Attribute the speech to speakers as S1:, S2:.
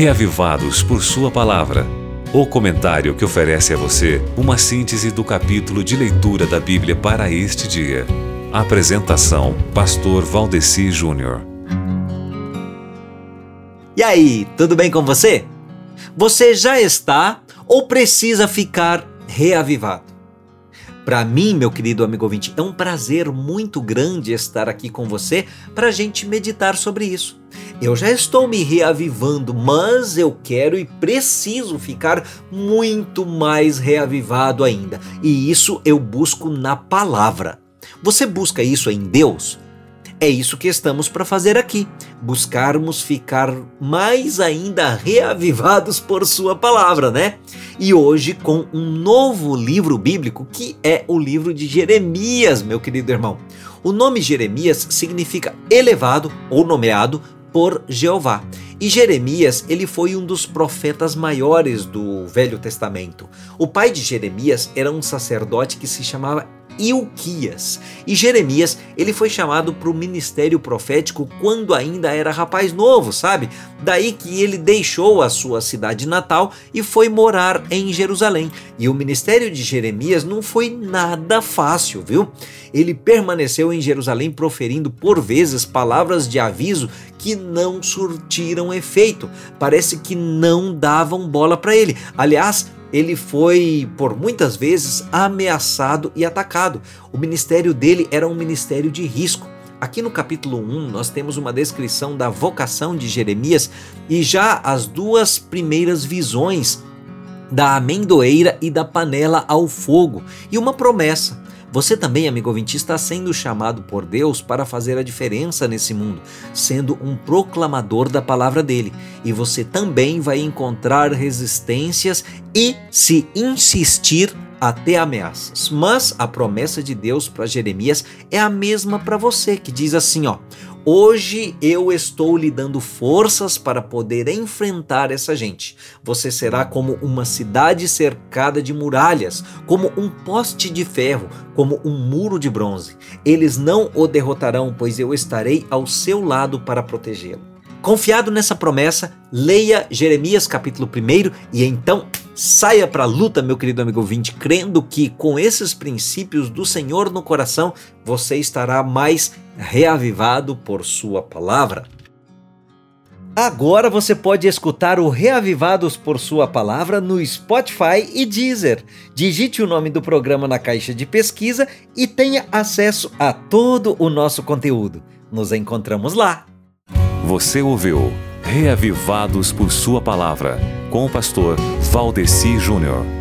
S1: Reavivados por Sua Palavra. O comentário que oferece a você uma síntese do capítulo de leitura da Bíblia para este dia. Apresentação: Pastor Valdeci Júnior.
S2: E aí, tudo bem com você? Você já está ou precisa ficar reavivado? Para mim, meu querido amigo ouvinte, é um prazer muito grande estar aqui com você para a gente meditar sobre isso. Eu já estou me reavivando, mas eu quero e preciso ficar muito mais reavivado ainda. E isso eu busco na palavra. Você busca isso em Deus? É isso que estamos para fazer aqui, buscarmos ficar mais ainda reavivados por Sua palavra, né? E hoje com um novo livro bíblico que é o livro de Jeremias, meu querido irmão. O nome Jeremias significa elevado ou nomeado por Jeová. E Jeremias, ele foi um dos profetas maiores do Velho Testamento. O pai de Jeremias era um sacerdote que se chamava Ilquias. E Jeremias, ele foi chamado para o ministério profético quando ainda era rapaz novo, sabe? Daí que ele deixou a sua cidade natal e foi morar em Jerusalém. E o ministério de Jeremias não foi nada fácil, viu? Ele permaneceu em Jerusalém proferindo por vezes palavras de aviso que não surtiram efeito. Parece que não davam bola para ele. Aliás, ele foi por muitas vezes ameaçado e atacado. O ministério dele era um ministério de risco. Aqui no capítulo 1, nós temos uma descrição da vocação de Jeremias e já as duas primeiras visões da amendoeira e da panela ao fogo, e uma promessa. Você também, amigo ouvinte, está sendo chamado por Deus para fazer a diferença nesse mundo, sendo um proclamador da palavra dele. E você também vai encontrar resistências e, se insistir, até ameaças. Mas a promessa de Deus para Jeremias é a mesma para você, que diz assim, ó: Hoje eu estou lhe dando forças para poder enfrentar essa gente. Você será como uma cidade cercada de muralhas, como um poste de ferro, como um muro de bronze. Eles não o derrotarão, pois eu estarei ao seu lado para protegê-lo. Confiado nessa promessa, leia Jeremias capítulo 1 e então saia para a luta, meu querido amigo ouvinte, crendo que com esses princípios do Senhor no coração, você estará mais reavivado por sua palavra. Agora você pode escutar o Reavivados por Sua Palavra no Spotify e Deezer. Digite o nome do programa na caixa de pesquisa e tenha acesso a todo o nosso conteúdo. Nos encontramos lá.
S1: Você ouviu Reavivados por Sua Palavra, com o pastor Valdeci Júnior.